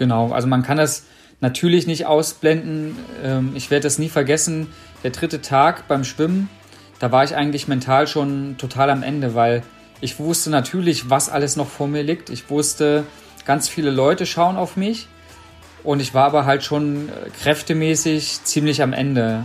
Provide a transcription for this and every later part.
Genau, also man kann das natürlich nicht ausblenden. Ähm, ich werde das nie vergessen. Der dritte Tag beim Schwimmen, da war ich eigentlich mental schon total am Ende, weil ich wusste natürlich, was alles noch vor mir liegt. Ich wusste, ganz viele Leute schauen auf mich. Und ich war aber halt schon äh, kräftemäßig ziemlich am Ende.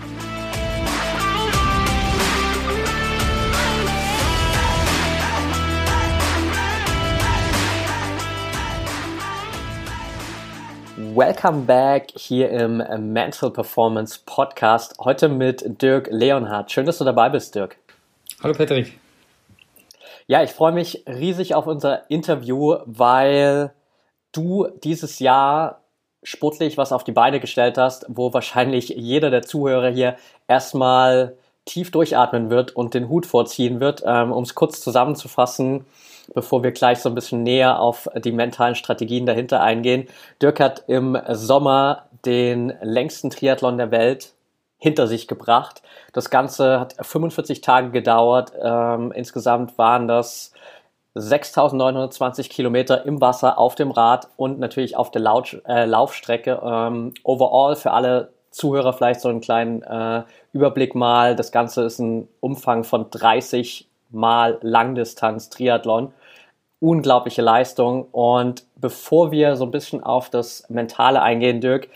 Welcome back hier im Mental Performance Podcast. Heute mit Dirk Leonhardt. Schön, dass du dabei bist, Dirk. Hallo Patrick. Ja, ich freue mich riesig auf unser Interview, weil du dieses Jahr sportlich was auf die Beine gestellt hast, wo wahrscheinlich jeder der Zuhörer hier erstmal tief durchatmen wird und den Hut vorziehen wird. Ähm, um es kurz zusammenzufassen, bevor wir gleich so ein bisschen näher auf die mentalen Strategien dahinter eingehen. Dirk hat im Sommer den längsten Triathlon der Welt hinter sich gebracht. Das Ganze hat 45 Tage gedauert. Ähm, insgesamt waren das 6.920 Kilometer im Wasser auf dem Rad und natürlich auf der Laut äh, Laufstrecke. Ähm, overall für alle Zuhörer vielleicht so einen kleinen äh, Überblick mal. Das Ganze ist ein Umfang von 30 mal Langdistanz Triathlon unglaubliche Leistung. Und bevor wir so ein bisschen auf das Mentale eingehen, Dirk,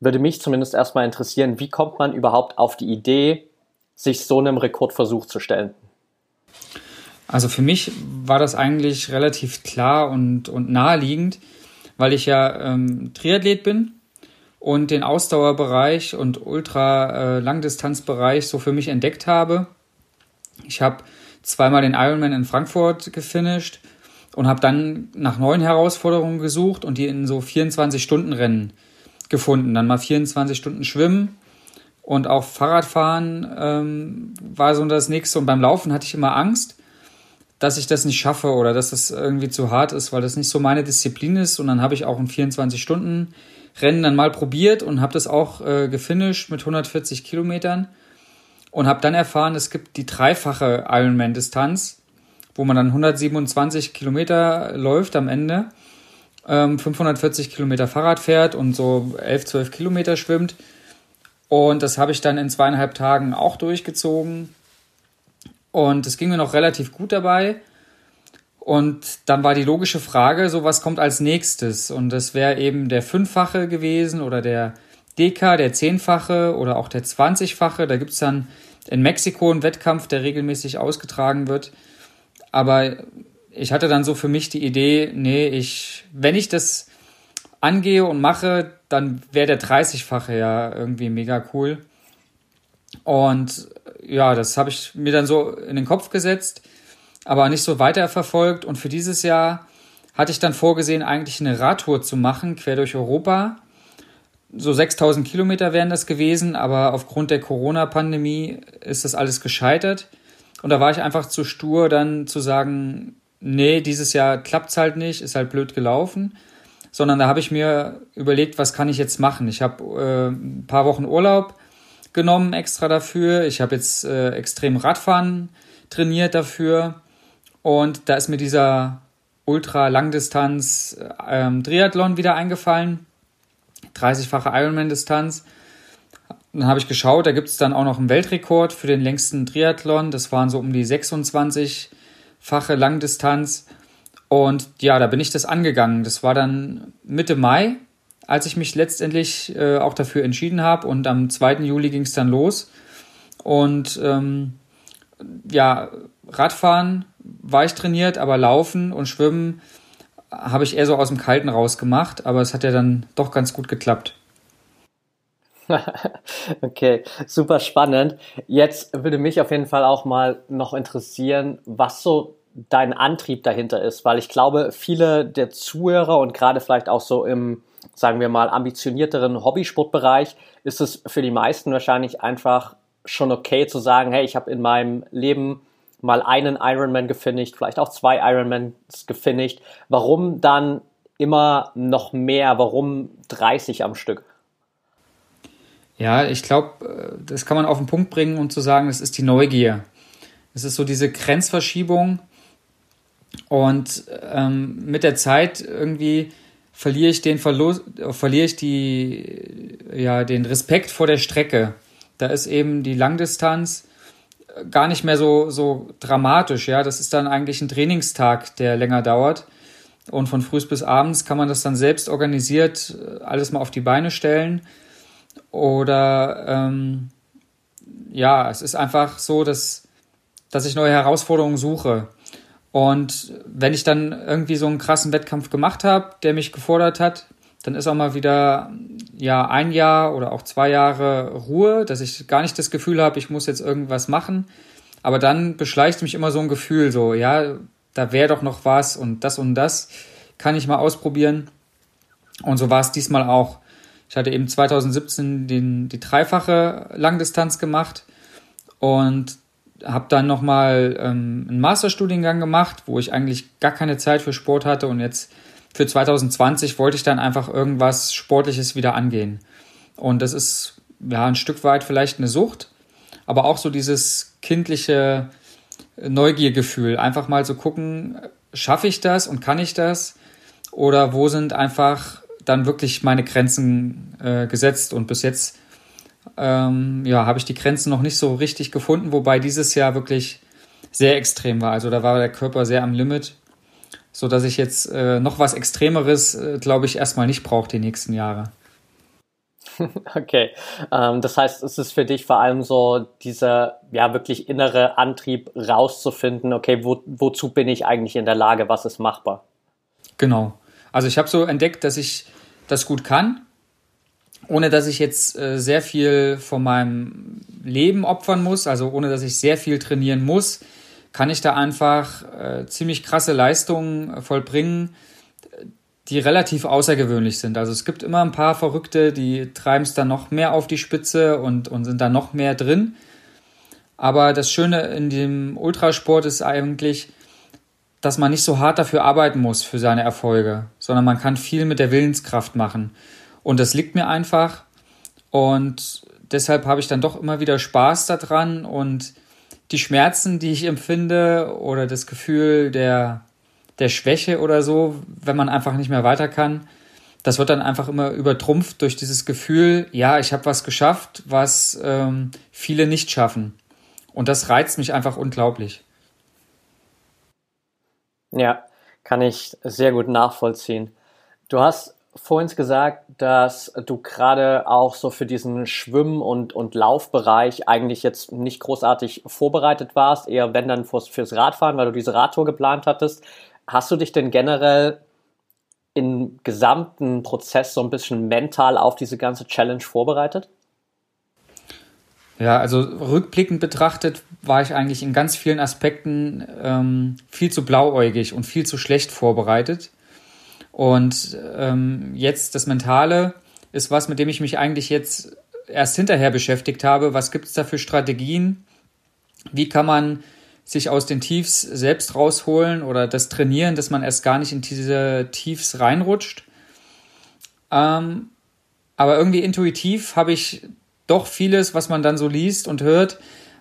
würde mich zumindest erstmal interessieren, wie kommt man überhaupt auf die Idee, sich so einem Rekordversuch zu stellen? Also für mich war das eigentlich relativ klar und, und naheliegend, weil ich ja ähm, Triathlet bin und den Ausdauerbereich und Ultra-Langdistanzbereich äh, so für mich entdeckt habe. Ich habe zweimal den Ironman in Frankfurt gefinisht und habe dann nach neuen Herausforderungen gesucht und die in so 24-Stunden-Rennen gefunden. Dann mal 24 Stunden Schwimmen und auch Fahrradfahren ähm, war so das nächste. Und beim Laufen hatte ich immer Angst, dass ich das nicht schaffe oder dass das irgendwie zu hart ist, weil das nicht so meine Disziplin ist. Und dann habe ich auch ein 24-Stunden-Rennen dann mal probiert und habe das auch äh, gefinisht mit 140 Kilometern und habe dann erfahren, es gibt die dreifache Ironman-Distanz, wo man dann 127 Kilometer läuft am Ende, ähm, 540 Kilometer Fahrrad fährt und so 11, 12 Kilometer schwimmt. Und das habe ich dann in zweieinhalb Tagen auch durchgezogen. Und es ging mir noch relativ gut dabei. Und dann war die logische Frage, so was kommt als nächstes? Und das wäre eben der Fünffache gewesen oder der Deka, der Zehnfache oder auch der Zwanzigfache. Da gibt es dann in Mexiko ein Wettkampf, der regelmäßig ausgetragen wird. Aber ich hatte dann so für mich die Idee, nee, ich, wenn ich das angehe und mache, dann wäre der 30-fache ja irgendwie mega cool. Und ja, das habe ich mir dann so in den Kopf gesetzt, aber nicht so weiterverfolgt. Und für dieses Jahr hatte ich dann vorgesehen, eigentlich eine Radtour zu machen, quer durch Europa so 6000 Kilometer wären das gewesen, aber aufgrund der Corona-Pandemie ist das alles gescheitert. Und da war ich einfach zu stur, dann zu sagen, nee, dieses Jahr klappt es halt nicht, ist halt blöd gelaufen. Sondern da habe ich mir überlegt, was kann ich jetzt machen? Ich habe äh, ein paar Wochen Urlaub genommen extra dafür. Ich habe jetzt äh, extrem Radfahren trainiert dafür. Und da ist mir dieser Ultra-Langdistanz äh, Triathlon wieder eingefallen 30-fache Ironman-Distanz. Dann habe ich geschaut, da gibt es dann auch noch einen Weltrekord für den längsten Triathlon. Das waren so um die 26-fache Langdistanz. Und ja, da bin ich das angegangen. Das war dann Mitte Mai, als ich mich letztendlich äh, auch dafür entschieden habe. Und am 2. Juli ging es dann los. Und ähm, ja, Radfahren war ich trainiert, aber Laufen und Schwimmen habe ich eher so aus dem Kalten rausgemacht, aber es hat ja dann doch ganz gut geklappt. okay, super spannend. Jetzt würde mich auf jeden Fall auch mal noch interessieren, was so dein Antrieb dahinter ist, weil ich glaube, viele der Zuhörer und gerade vielleicht auch so im, sagen wir mal, ambitionierteren Hobbysportbereich ist es für die meisten wahrscheinlich einfach schon okay zu sagen, hey, ich habe in meinem Leben mal einen Ironman gefinisht, vielleicht auch zwei Ironmans gefinisht. Warum dann immer noch mehr? Warum 30 am Stück? Ja, ich glaube, äh, das kann man auf den Punkt bringen und zu sagen, das ist die Neugier. Es ist so diese Grenzverschiebung und ähm, mit der Zeit irgendwie verliere ich den Verlust, verliere ich die, ja, den Respekt vor der Strecke. Da ist eben die Langdistanz gar nicht mehr so, so dramatisch, ja. Das ist dann eigentlich ein Trainingstag, der länger dauert. Und von früh bis abends kann man das dann selbst organisiert äh, alles mal auf die Beine stellen. Oder ähm, ja, es ist einfach so, dass, dass ich neue Herausforderungen suche. Und wenn ich dann irgendwie so einen krassen Wettkampf gemacht habe, der mich gefordert hat, dann ist auch mal wieder ja ein Jahr oder auch zwei Jahre Ruhe, dass ich gar nicht das Gefühl habe, ich muss jetzt irgendwas machen. Aber dann beschleicht mich immer so ein Gefühl, so ja, da wäre doch noch was und das und das kann ich mal ausprobieren. Und so war es diesmal auch. Ich hatte eben 2017 den, die dreifache Langdistanz gemacht und habe dann nochmal ähm, einen Masterstudiengang gemacht, wo ich eigentlich gar keine Zeit für Sport hatte und jetzt für 2020 wollte ich dann einfach irgendwas Sportliches wieder angehen. Und das ist ja ein Stück weit vielleicht eine Sucht, aber auch so dieses kindliche Neugiergefühl. Einfach mal so gucken, schaffe ich das und kann ich das? Oder wo sind einfach dann wirklich meine Grenzen äh, gesetzt? Und bis jetzt ähm, ja, habe ich die Grenzen noch nicht so richtig gefunden, wobei dieses Jahr wirklich sehr extrem war. Also da war der Körper sehr am Limit, so dass ich jetzt äh, noch was Extremeres, äh, glaube ich, erstmal nicht brauche die nächsten Jahre. Okay, ähm, das heißt, es ist für dich vor allem so dieser ja wirklich innere Antrieb rauszufinden, okay, wo, wozu bin ich eigentlich in der Lage, was ist machbar? Genau. Also ich habe so entdeckt, dass ich das gut kann, ohne dass ich jetzt äh, sehr viel von meinem Leben opfern muss, also ohne dass ich sehr viel trainieren muss, kann ich da einfach äh, ziemlich krasse Leistungen vollbringen, die relativ außergewöhnlich sind. Also es gibt immer ein paar Verrückte, die treiben es dann noch mehr auf die Spitze und, und sind da noch mehr drin. Aber das Schöne in dem Ultrasport ist eigentlich, dass man nicht so hart dafür arbeiten muss für seine Erfolge, sondern man kann viel mit der Willenskraft machen. Und das liegt mir einfach. Und deshalb habe ich dann doch immer wieder Spaß daran und die Schmerzen, die ich empfinde oder das Gefühl der der Schwäche oder so, wenn man einfach nicht mehr weiter kann. Das wird dann einfach immer übertrumpft durch dieses Gefühl, ja, ich habe was geschafft, was ähm, viele nicht schaffen. Und das reizt mich einfach unglaublich. Ja, kann ich sehr gut nachvollziehen. Du hast vorhin gesagt, dass du gerade auch so für diesen Schwimm- und, und Laufbereich eigentlich jetzt nicht großartig vorbereitet warst, eher wenn dann fürs, fürs Radfahren, weil du diese Radtour geplant hattest. Hast du dich denn generell im gesamten Prozess so ein bisschen mental auf diese ganze Challenge vorbereitet? Ja, also rückblickend betrachtet war ich eigentlich in ganz vielen Aspekten ähm, viel zu blauäugig und viel zu schlecht vorbereitet. Und ähm, jetzt das Mentale ist was, mit dem ich mich eigentlich jetzt erst hinterher beschäftigt habe. Was gibt es da für Strategien? Wie kann man sich aus den Tiefs selbst rausholen oder das trainieren, dass man erst gar nicht in diese Tiefs reinrutscht. Ähm, aber irgendwie intuitiv habe ich doch vieles, was man dann so liest und hört,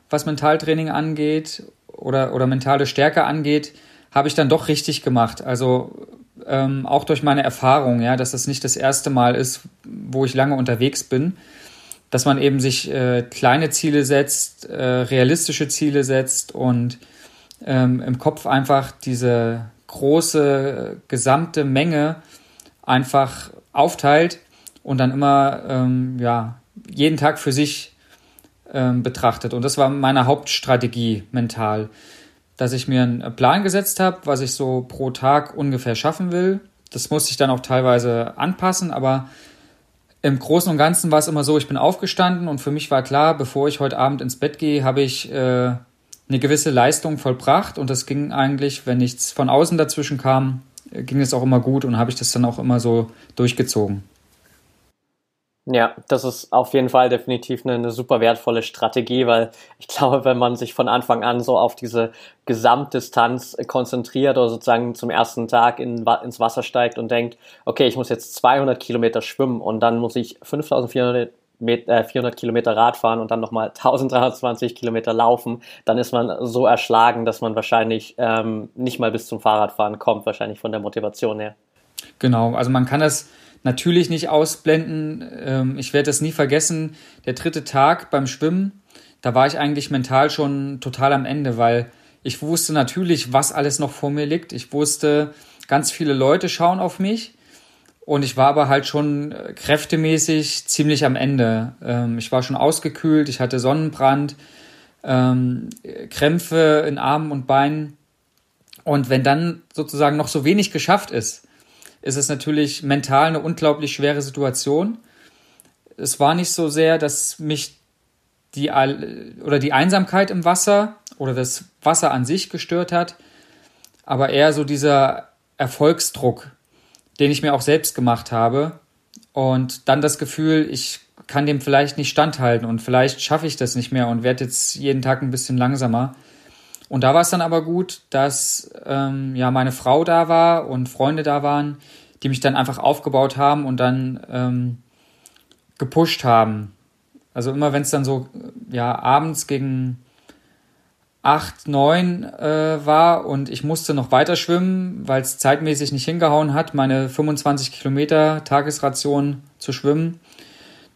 was Mentaltraining angeht oder, oder mentale Stärke angeht, habe ich dann doch richtig gemacht. Also ähm, auch durch meine Erfahrung, ja, dass das nicht das erste Mal ist, wo ich lange unterwegs bin dass man eben sich äh, kleine Ziele setzt, äh, realistische Ziele setzt und ähm, im Kopf einfach diese große gesamte Menge einfach aufteilt und dann immer ähm, ja jeden Tag für sich ähm, betrachtet. Und das war meine Hauptstrategie mental, dass ich mir einen Plan gesetzt habe, was ich so pro Tag ungefähr schaffen will. Das musste ich dann auch teilweise anpassen, aber im Großen und Ganzen war es immer so, ich bin aufgestanden und für mich war klar, bevor ich heute Abend ins Bett gehe, habe ich äh, eine eine gewisse Leistung vollbracht und das ging eigentlich, wenn nichts von außen dazwischen kam, ging es auch immer gut und habe ich das dann auch immer so durchgezogen. Ja, das ist auf jeden Fall definitiv eine, eine, super wertvolle Strategie, weil ich glaube, wenn man sich von Anfang an so auf diese Gesamtdistanz konzentriert oder sozusagen zum ersten Tag in, ins Wasser steigt und denkt, okay, ich muss jetzt 200 Kilometer schwimmen und dann muss ich 5400 400 äh, Kilometer Rad fahren und dann nochmal 1320 Kilometer laufen, dann ist man so erschlagen, dass man wahrscheinlich ähm, nicht mal bis zum Fahrradfahren kommt, wahrscheinlich von der Motivation her. Genau, also man kann das natürlich nicht ausblenden. Ähm, ich werde das nie vergessen. Der dritte Tag beim Schwimmen, da war ich eigentlich mental schon total am Ende, weil ich wusste natürlich, was alles noch vor mir liegt. Ich wusste, ganz viele Leute schauen auf mich. Und ich war aber halt schon äh, kräftemäßig ziemlich am Ende. Ähm, ich war schon ausgekühlt, ich hatte Sonnenbrand, ähm, Krämpfe in Armen und Beinen. Und wenn dann sozusagen noch so wenig geschafft ist, ist es natürlich mental eine unglaublich schwere Situation. Es war nicht so sehr, dass mich die oder die Einsamkeit im Wasser oder das Wasser an sich gestört hat, aber eher so dieser Erfolgsdruck, den ich mir auch selbst gemacht habe und dann das Gefühl, ich kann dem vielleicht nicht standhalten und vielleicht schaffe ich das nicht mehr und werde jetzt jeden Tag ein bisschen langsamer. Und da war es dann aber gut, dass ähm, ja meine Frau da war und Freunde da waren, die mich dann einfach aufgebaut haben und dann ähm, gepusht haben. Also immer wenn es dann so ja abends gegen acht, neun äh, war und ich musste noch weiter schwimmen, weil es zeitmäßig nicht hingehauen hat, meine 25 Kilometer Tagesration zu schwimmen.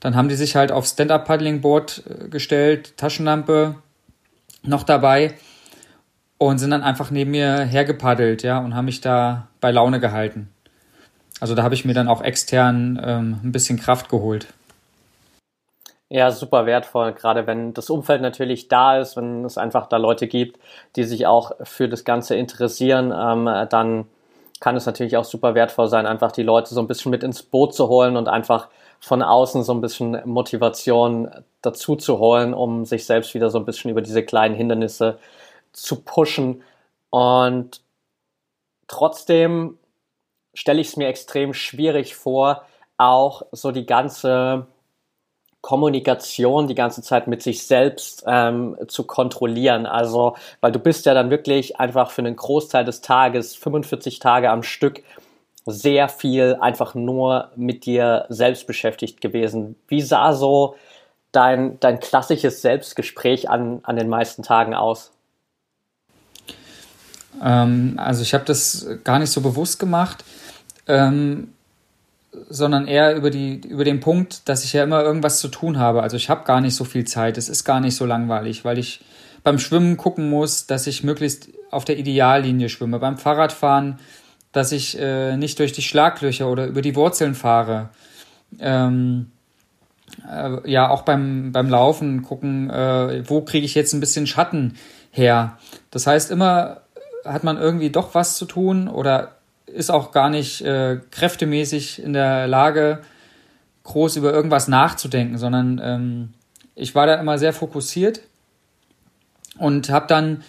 Dann haben die sich halt auf Stand-Up-Paddling-Board äh, gestellt, Taschenlampe noch dabei und sind dann einfach neben mir hergepaddelt, ja, und haben mich da bei Laune gehalten. Also da habe ich mir dann auch extern ähm, ein bisschen Kraft geholt. Ja, super wertvoll, gerade wenn das Umfeld natürlich da ist, wenn es einfach da Leute gibt, die sich auch für das Ganze interessieren, ähm, dann kann es natürlich auch super wertvoll sein, einfach die Leute so ein bisschen mit ins Boot zu holen und einfach von außen so ein bisschen Motivation dazu zu holen, um sich selbst wieder so ein bisschen über diese kleinen Hindernisse zu pushen. Und trotzdem stelle ich es mir extrem schwierig vor, auch so die ganze Kommunikation die ganze Zeit mit sich selbst ähm, zu kontrollieren. Also, weil du bist ja dann wirklich einfach für einen Großteil des Tages, 45 Tage am Stück, sehr viel einfach nur mit dir selbst beschäftigt gewesen. Wie sah so dein, dein klassisches Selbstgespräch an, an den meisten Tagen aus? Ähm, also ich habe das gar nicht so bewusst gemacht, ähm, sondern eher über, die, über den Punkt, dass ich ja immer irgendwas zu tun habe. Also ich habe gar nicht so viel Zeit, es ist gar nicht so langweilig, weil ich beim Schwimmen gucken muss, dass ich möglichst auf der Ideallinie schwimme. Beim Fahrradfahren, dass ich äh, nicht durch die Schlaglöcher oder über die Wurzeln fahre. Ähm, äh, ja, auch beim, beim Laufen gucken, äh, wo kriege ich jetzt ein bisschen Schatten her. Das heißt, immer hat man irgendwie doch was zu tun oder ist auch gar nicht äh, kräftemäßig in der Lage, groß über irgendwas nachzudenken, sondern ähm, ich war da immer sehr fokussiert und habe dann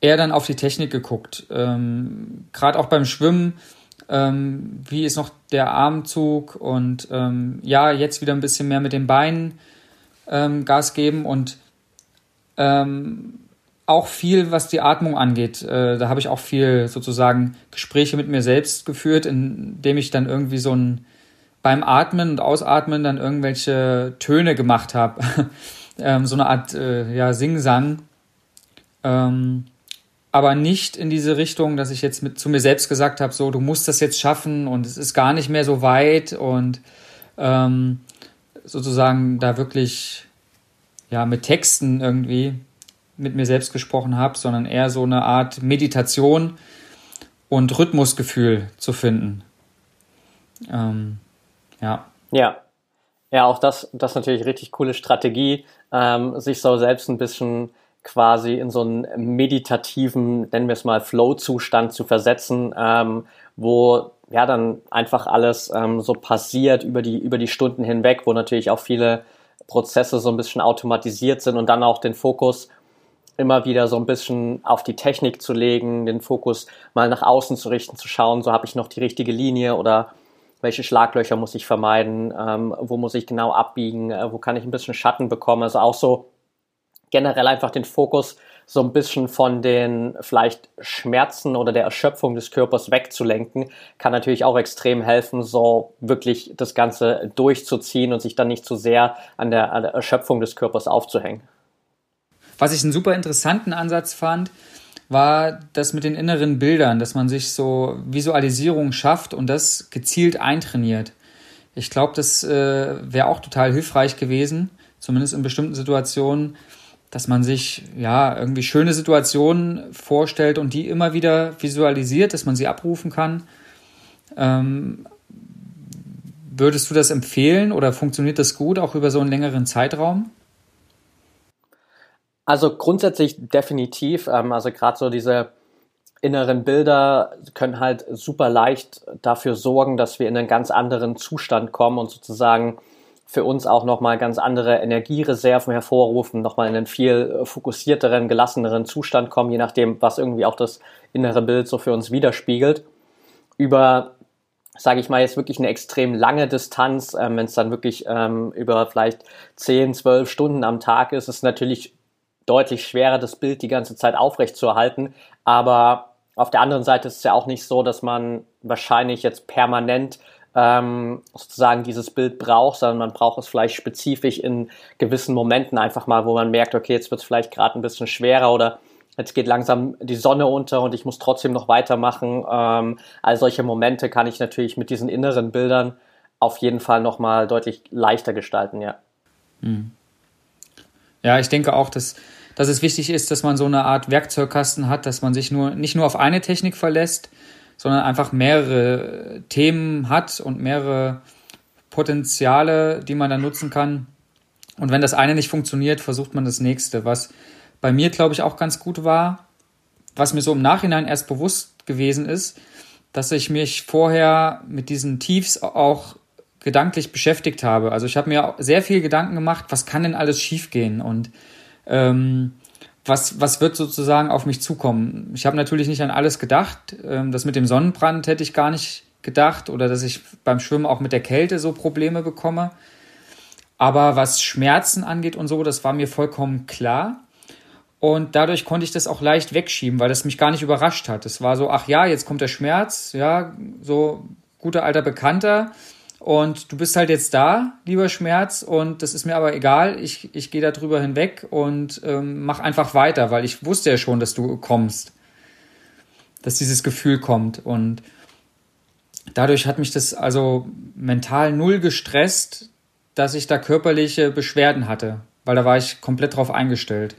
eher dann auf die Technik geguckt. Ähm, Gerade auch beim Schwimmen, ähm, wie ist noch der Armzug und ähm, ja, jetzt wieder ein bisschen mehr mit den Beinen ähm, Gas geben und ähm, auch viel, was die Atmung angeht. Äh, da habe ich auch viel sozusagen Gespräche mit mir selbst geführt, indem ich dann irgendwie so ein beim Atmen und Ausatmen dann irgendwelche Töne gemacht habe. ähm, so eine Art äh, ja, Singsang. Ähm, aber nicht in diese Richtung, dass ich jetzt mit zu mir selbst gesagt habe, so, du musst das jetzt schaffen und es ist gar nicht mehr so weit und ähm, sozusagen da wirklich ja mit Texten irgendwie mit mir selbst gesprochen habe, sondern eher so eine Art Meditation und Rhythmusgefühl zu finden. Ähm, ja. Ja. Ja, auch das, das ist natürlich richtig coole Strategie, ähm, sich so selbst ein bisschen quasi in so einen meditativen, nennen wir es mal, Flow-Zustand zu versetzen, ähm, wo ja dann einfach alles ähm, so passiert über die, über die Stunden hinweg, wo natürlich auch viele Prozesse so ein bisschen automatisiert sind und dann auch den Fokus immer wieder so ein bisschen auf die Technik zu legen, den Fokus mal nach außen zu richten, zu schauen, so habe ich noch die richtige Linie oder welche Schlaglöcher muss ich vermeiden, ähm, wo muss ich genau abbiegen, äh, wo kann ich ein bisschen Schatten bekommen. Also auch so generell einfach den Fokus so ein bisschen von den vielleicht Schmerzen oder der Erschöpfung des Körpers wegzulenken, kann natürlich auch extrem helfen, so wirklich das Ganze durchzuziehen und sich dann nicht zu sehr an der, an der Erschöpfung des Körpers aufzuhängen. Was ich einen super interessanten Ansatz fand, war das mit den inneren Bildern, dass man sich so Visualisierung schafft und das gezielt eintrainiert. Ich glaube, das äh, wäre auch total hilfreich gewesen, zumindest in bestimmten Situationen, dass man sich ja irgendwie schöne Situationen vorstellt und die immer wieder visualisiert, dass man sie abrufen kann. Ähm, würdest du das empfehlen oder funktioniert das gut auch über so einen längeren Zeitraum? Also grundsätzlich definitiv. Ähm, also gerade so diese inneren Bilder können halt super leicht dafür sorgen, dass wir in einen ganz anderen Zustand kommen und sozusagen für uns auch nochmal ganz andere Energiereserven hervorrufen, nochmal in einen viel fokussierteren, gelasseneren Zustand kommen, je nachdem, was irgendwie auch das innere Bild so für uns widerspiegelt. Über, sage ich mal, jetzt wirklich eine extrem lange Distanz, ähm, wenn es dann wirklich ähm, über vielleicht 10, 12 Stunden am Tag ist, ist natürlich deutlich schwerer, das Bild die ganze Zeit aufrecht zu erhalten. Aber auf der anderen Seite ist es ja auch nicht so, dass man wahrscheinlich jetzt permanent ähm, sozusagen dieses Bild braucht, sondern man braucht es vielleicht spezifisch in gewissen Momenten einfach mal, wo man merkt, okay, jetzt wird es vielleicht gerade ein bisschen schwerer oder jetzt geht langsam die Sonne unter und ich muss trotzdem noch weitermachen. Ähm, all solche Momente kann ich natürlich mit diesen inneren Bildern auf jeden Fall nochmal deutlich leichter gestalten, ja. Hm. Ja, ich denke auch, dass, dass es wichtig ist, dass man so eine Art Werkzeugkasten hat, dass man sich nur nicht nur auf eine Technik verlässt, sondern einfach mehrere Themen hat und mehrere Potenziale, die man dann nutzen kann. Und wenn das eine nicht funktioniert, versucht man das nächste. Was bei mir, glaube ich, auch ganz gut war, was mir so im Nachhinein erst bewusst gewesen ist, dass ich mich vorher mit diesen Tiefs auch gedanklich beschäftigt habe. Also ich habe mir sehr viel Gedanken gemacht, was kann denn alles schiefgehen und ähm, was, was wird sozusagen auf mich zukommen? Ich habe natürlich nicht an alles gedacht. Ähm, das mit dem Sonnenbrand hätte ich gar nicht gedacht oder dass ich beim Schwimmen auch mit der Kälte so Probleme bekomme. Aber was Schmerzen angeht und so, das war mir vollkommen klar. Und dadurch konnte ich das auch leicht wegschieben, weil das mich gar nicht überrascht hat. Es war so, ach ja, jetzt kommt der Schmerz, ja, so guter alter Bekannter. Und du bist halt jetzt da, lieber Schmerz, und das ist mir aber egal. Ich, ich gehe da drüber hinweg und ähm, mach einfach weiter, weil ich wusste ja schon, dass du kommst. Dass dieses Gefühl kommt. Und dadurch hat mich das also mental null gestresst, dass ich da körperliche Beschwerden hatte, weil da war ich komplett drauf eingestellt.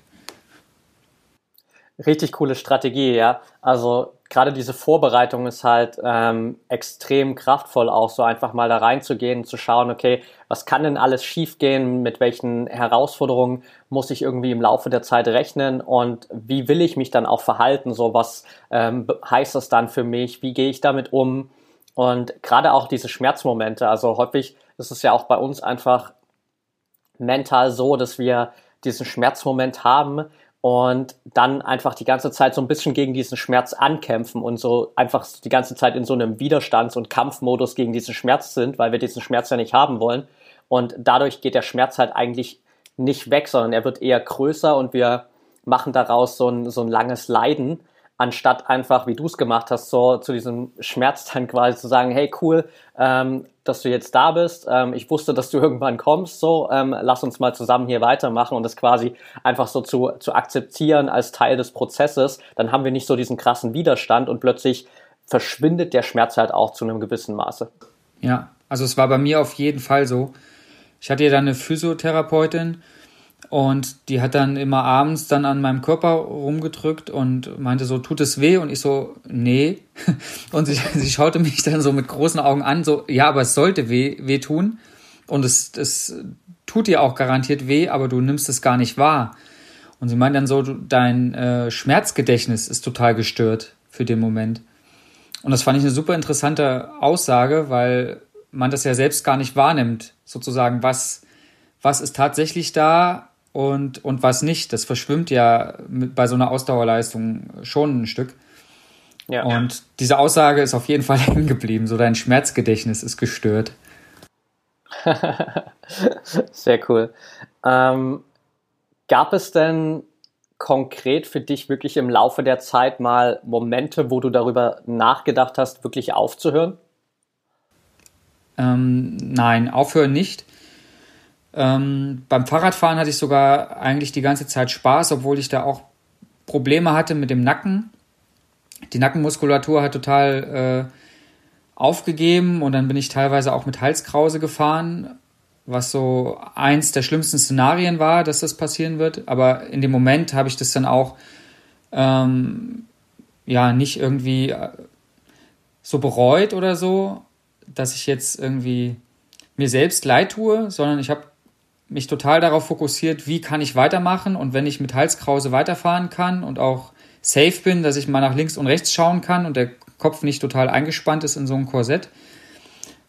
Richtig coole Strategie, ja. Also gerade diese Vorbereitung ist halt ähm, extrem kraftvoll, auch so einfach mal da reinzugehen zu schauen, okay, was kann denn alles schiefgehen, mit welchen Herausforderungen muss ich irgendwie im Laufe der Zeit rechnen? Und wie will ich mich dann auch verhalten, so was ähm, heißt das dann für mich, wie gehe ich damit um? Und gerade auch diese Schmerzmomente, also häufig ist es ja auch bei uns einfach mental so, dass wir diesen Schmerzmoment haben, und dann einfach die ganze Zeit so ein bisschen gegen diesen Schmerz ankämpfen und so einfach die ganze Zeit in so einem Widerstands- und Kampfmodus gegen diesen Schmerz sind, weil wir diesen Schmerz ja nicht haben wollen. Und dadurch geht der Schmerz halt eigentlich nicht weg, sondern er wird eher größer und wir machen daraus so ein, so ein langes Leiden anstatt einfach, wie du es gemacht hast, so zu diesem Schmerz dann quasi zu sagen, hey cool, ähm, dass du jetzt da bist. Ähm, ich wusste, dass du irgendwann kommst, so ähm, lass uns mal zusammen hier weitermachen und das quasi einfach so zu, zu akzeptieren als Teil des Prozesses. Dann haben wir nicht so diesen krassen Widerstand und plötzlich verschwindet der Schmerz halt auch zu einem gewissen Maße. Ja, also es war bei mir auf jeden Fall so. Ich hatte ja dann eine Physiotherapeutin und die hat dann immer abends dann an meinem Körper rumgedrückt und meinte so, tut es weh? Und ich so, nee. Und sie, sie schaute mich dann so mit großen Augen an, so, ja, aber es sollte weh, weh tun. Und es, es tut dir auch garantiert weh, aber du nimmst es gar nicht wahr. Und sie meint dann so, dein äh, Schmerzgedächtnis ist total gestört für den Moment. Und das fand ich eine super interessante Aussage, weil man das ja selbst gar nicht wahrnimmt, sozusagen, was, was ist tatsächlich da und, und was nicht. Das verschwimmt ja mit, bei so einer Ausdauerleistung schon ein Stück. Ja. Und diese Aussage ist auf jeden Fall hängen geblieben. So dein Schmerzgedächtnis ist gestört. Sehr cool. Ähm, gab es denn konkret für dich wirklich im Laufe der Zeit mal Momente, wo du darüber nachgedacht hast, wirklich aufzuhören? Ähm, nein, aufhören nicht. Ähm, beim Fahrradfahren hatte ich sogar eigentlich die ganze Zeit Spaß, obwohl ich da auch Probleme hatte mit dem Nacken. Die Nackenmuskulatur hat total äh, aufgegeben und dann bin ich teilweise auch mit Halskrause gefahren, was so eins der schlimmsten Szenarien war, dass das passieren wird. Aber in dem Moment habe ich das dann auch ähm, ja nicht irgendwie äh, so bereut oder so, dass ich jetzt irgendwie mir selbst leid tue, sondern ich habe mich total darauf fokussiert, wie kann ich weitermachen und wenn ich mit Halskrause weiterfahren kann und auch safe bin, dass ich mal nach links und rechts schauen kann und der Kopf nicht total eingespannt ist in so einem Korsett,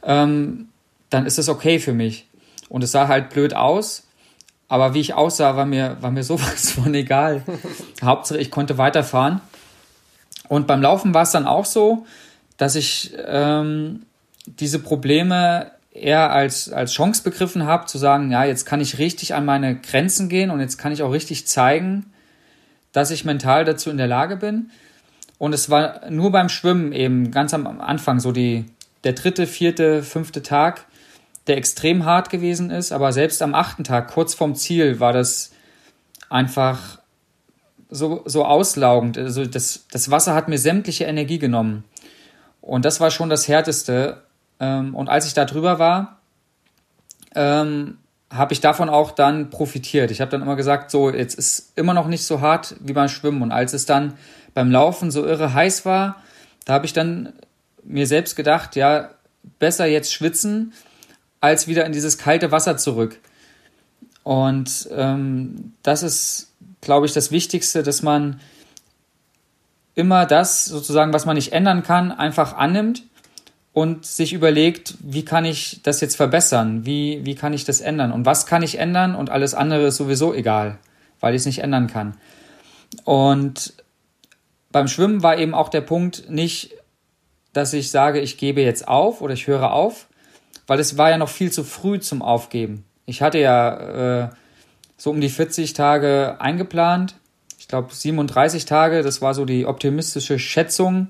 ähm, dann ist es okay für mich. Und es sah halt blöd aus, aber wie ich aussah, war mir, war mir sowas von egal. Hauptsache, ich konnte weiterfahren. Und beim Laufen war es dann auch so, dass ich ähm, diese Probleme eher als, als Chance begriffen habe, zu sagen, ja, jetzt kann ich richtig an meine Grenzen gehen und jetzt kann ich auch richtig zeigen, dass ich mental dazu in der Lage bin. Und es war nur beim Schwimmen eben ganz am Anfang so die, der dritte, vierte, fünfte Tag, der extrem hart gewesen ist. Aber selbst am achten Tag, kurz vorm Ziel, war das einfach so, so auslaugend. Also das, das Wasser hat mir sämtliche Energie genommen. Und das war schon das Härteste. Ähm, und als ich da drüber war, ähm, habe ich davon auch dann profitiert. Ich habe dann immer gesagt, so, jetzt ist immer noch nicht so hart wie beim Schwimmen. Und als es dann beim Laufen so irre heiß war, da habe ich dann mir selbst gedacht, ja, besser jetzt schwitzen, als wieder in dieses kalte Wasser zurück. Und ähm, das ist, glaube ich, das Wichtigste, dass man immer das sozusagen, was man nicht ändern kann, einfach annimmt und sich überlegt, wie kann ich das jetzt verbessern? Wie, wie kann ich das ändern? Und was kann ich ändern? Und alles andere ist sowieso egal, weil ich es nicht ändern kann. Und beim Schwimmen war eben auch der Punkt nicht, dass ich sage, ich gebe jetzt auf oder ich höre auf, weil es war ja noch viel zu früh zum Aufgeben. Ich hatte ja äh, so um die 40 Tage eingeplant. Ich glaube 37 Tage, das war so die optimistische Schätzung.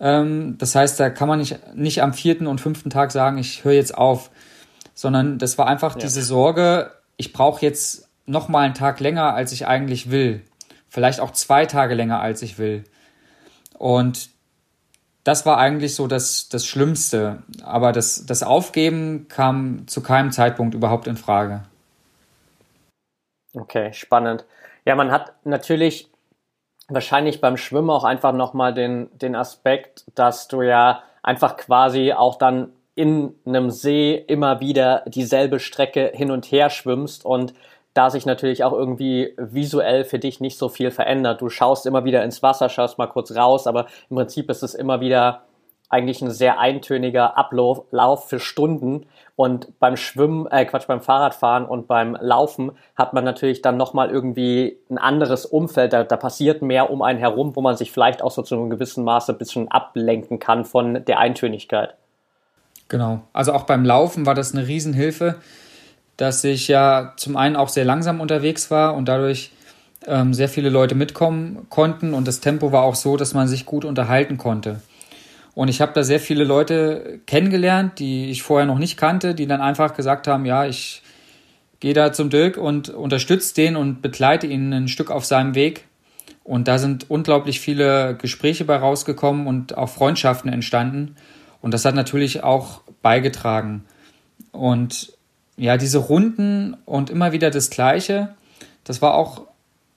Ähm, das heißt, da kann man nicht, nicht am vierten und fünften Tag sagen, ich höre jetzt auf, sondern das war einfach ja. diese Sorge, ich brauche jetzt noch mal einen Tag länger, als ich eigentlich will. Vielleicht auch zwei Tage länger, als ich will. Und das war eigentlich so das, das Schlimmste. Aber das, das Aufgeben kam zu keinem Zeitpunkt überhaupt in Frage. Okay, spannend. Ja, man hat natürlich wahrscheinlich beim Schwimmen auch einfach nochmal den, den Aspekt, dass du ja einfach quasi auch dann in einem See immer wieder dieselbe Strecke hin und her schwimmst und da sich natürlich auch irgendwie visuell für dich nicht so viel verändert. Du schaust immer wieder ins Wasser, schaust mal kurz raus, aber im Prinzip ist es immer wieder eigentlich ein sehr eintöniger Ablauf für Stunden und beim Schwimmen, äh Quatsch, beim Fahrradfahren und beim Laufen hat man natürlich dann nochmal irgendwie ein anderes Umfeld. Da, da passiert mehr um einen herum, wo man sich vielleicht auch so zu einem gewissen Maße ein bisschen ablenken kann von der Eintönigkeit. Genau. Also auch beim Laufen war das eine Riesenhilfe, dass ich ja zum einen auch sehr langsam unterwegs war und dadurch ähm, sehr viele Leute mitkommen konnten und das Tempo war auch so, dass man sich gut unterhalten konnte. Und ich habe da sehr viele Leute kennengelernt, die ich vorher noch nicht kannte, die dann einfach gesagt haben, ja, ich gehe da zum Dirk und unterstütze den und begleite ihn ein Stück auf seinem Weg. Und da sind unglaublich viele Gespräche bei rausgekommen und auch Freundschaften entstanden. Und das hat natürlich auch beigetragen. Und ja, diese Runden und immer wieder das Gleiche, das war auch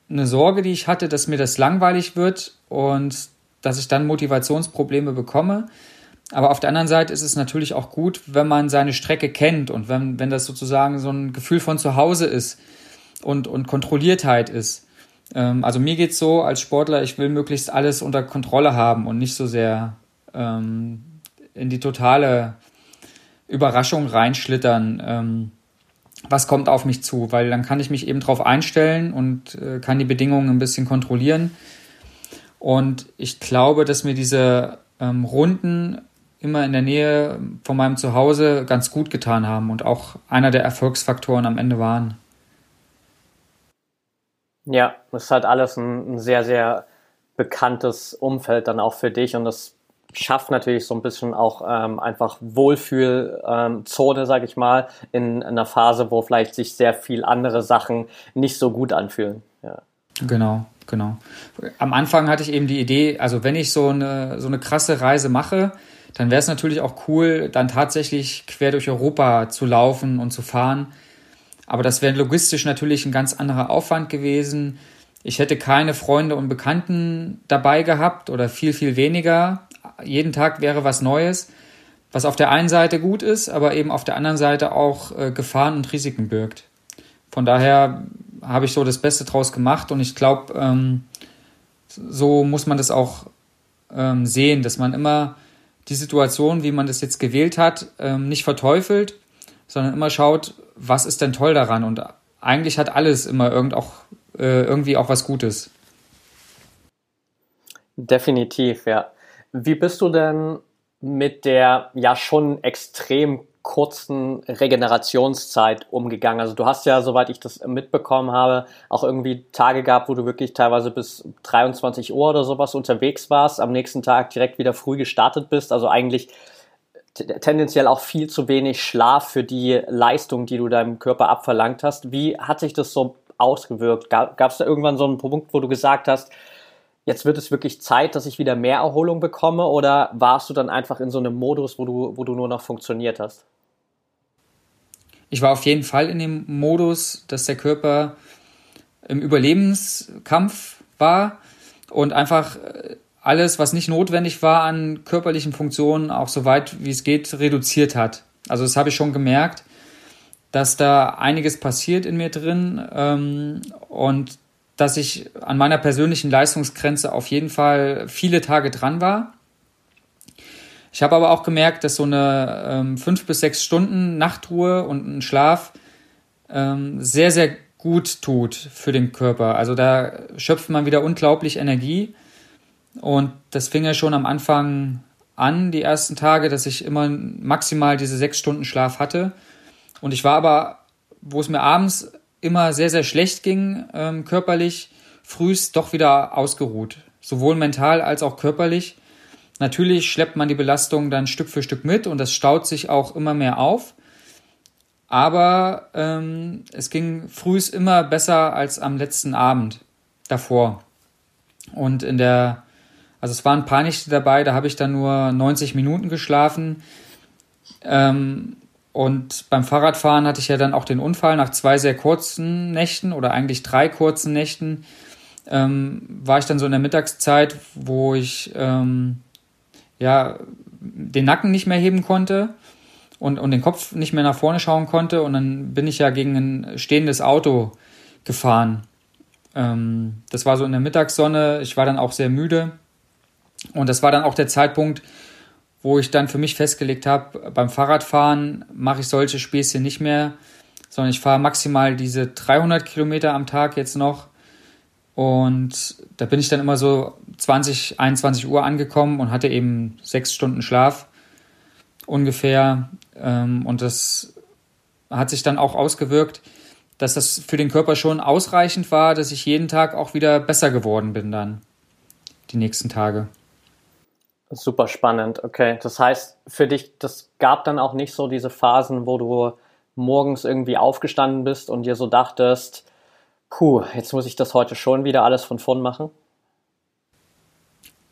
eine Sorge, die ich hatte, dass mir das langweilig wird und dass ich dann Motivationsprobleme bekomme. Aber auf der anderen Seite ist es natürlich auch gut, wenn man seine Strecke kennt und wenn, wenn das sozusagen so ein Gefühl von Zuhause ist und, und Kontrolliertheit ist. Ähm, also mir geht's so als Sportler, ich will möglichst alles unter Kontrolle haben und nicht so sehr ähm, in die totale Überraschung reinschlittern. Ähm, was kommt auf mich zu, weil dann kann ich mich eben darauf einstellen und äh, kann die Bedingungen ein bisschen kontrollieren. Und ich glaube, dass mir diese ähm, Runden immer in der Nähe von meinem Zuhause ganz gut getan haben und auch einer der Erfolgsfaktoren am Ende waren. Ja, das ist halt alles ein, ein sehr, sehr bekanntes Umfeld dann auch für dich und das schafft natürlich so ein bisschen auch ähm, einfach Wohlfühlzone, ähm, sage ich mal, in, in einer Phase, wo vielleicht sich sehr viel andere Sachen nicht so gut anfühlen. Ja. Genau, genau. Am Anfang hatte ich eben die Idee, also wenn ich so eine, so eine krasse Reise mache, dann wäre es natürlich auch cool, dann tatsächlich quer durch Europa zu laufen und zu fahren. Aber das wäre logistisch natürlich ein ganz anderer Aufwand gewesen. Ich hätte keine Freunde und Bekannten dabei gehabt oder viel, viel weniger jeden Tag wäre was Neues, was auf der einen Seite gut ist, aber eben auf der anderen Seite auch äh, Gefahren und Risiken birgt. Von daher habe ich so das Beste draus gemacht und ich glaube, ähm, so muss man das auch ähm, sehen, dass man immer die Situation, wie man das jetzt gewählt hat, ähm, nicht verteufelt, sondern immer schaut, was ist denn toll daran und eigentlich hat alles immer irgend auch, äh, irgendwie auch was Gutes. Definitiv, ja. Wie bist du denn mit der ja schon extrem kurzen Regenerationszeit umgegangen? Also du hast ja, soweit ich das mitbekommen habe, auch irgendwie Tage gehabt, wo du wirklich teilweise bis 23 Uhr oder sowas unterwegs warst, am nächsten Tag direkt wieder früh gestartet bist. Also eigentlich tendenziell auch viel zu wenig Schlaf für die Leistung, die du deinem Körper abverlangt hast. Wie hat sich das so ausgewirkt? Gab es da irgendwann so einen Punkt, wo du gesagt hast, jetzt wird es wirklich Zeit, dass ich wieder mehr Erholung bekomme oder warst du dann einfach in so einem Modus, wo du, wo du nur noch funktioniert hast? Ich war auf jeden Fall in dem Modus, dass der Körper im Überlebenskampf war und einfach äh, alles, was nicht notwendig war an körperlichen Funktionen, auch so weit wie es geht, reduziert hat. Also das habe ich schon gemerkt, dass da einiges passiert in mir drin ähm, und dass ich an meiner persönlichen Leistungsgrenze auf jeden Fall viele Tage dran war. Ich habe aber auch gemerkt, dass so eine ähm, fünf bis sechs Stunden Nachtruhe und ein Schlaf ähm, sehr, sehr gut tut für den Körper. Also da schöpft man wieder unglaublich Energie. Und das fing ja schon am Anfang an, die ersten Tage, dass ich immer maximal diese sechs Stunden Schlaf hatte. Und ich war aber, wo es mir abends immer sehr, sehr schlecht ging, ähm, körperlich, frühst doch wieder ausgeruht. Sowohl mental als auch körperlich. Natürlich schleppt man die Belastung dann Stück für Stück mit und das staut sich auch immer mehr auf. Aber ähm, es ging frühs immer besser als am letzten Abend davor. Und in der, also es waren ein dabei, da habe ich dann nur 90 Minuten geschlafen. Ähm, und beim Fahrradfahren hatte ich ja dann auch den Unfall nach zwei sehr kurzen Nächten oder eigentlich drei kurzen Nächten. Ähm, war ich dann so in der Mittagszeit, wo ich ähm, ja den Nacken nicht mehr heben konnte und, und den Kopf nicht mehr nach vorne schauen konnte. Und dann bin ich ja gegen ein stehendes Auto gefahren. Ähm, das war so in der Mittagssonne. Ich war dann auch sehr müde. Und das war dann auch der Zeitpunkt, wo ich dann für mich festgelegt habe, beim Fahrradfahren mache ich solche Späßchen nicht mehr, sondern ich fahre maximal diese 300 Kilometer am Tag jetzt noch. Und da bin ich dann immer so 20, 21 Uhr angekommen und hatte eben sechs Stunden Schlaf ungefähr. Ähm, und das hat sich dann auch ausgewirkt, dass das für den Körper schon ausreichend war, dass ich jeden Tag auch wieder besser geworden bin dann die nächsten Tage. Super spannend, okay. Das heißt, für dich, das gab dann auch nicht so diese Phasen, wo du morgens irgendwie aufgestanden bist und dir so dachtest, puh, jetzt muss ich das heute schon wieder alles von vorn machen?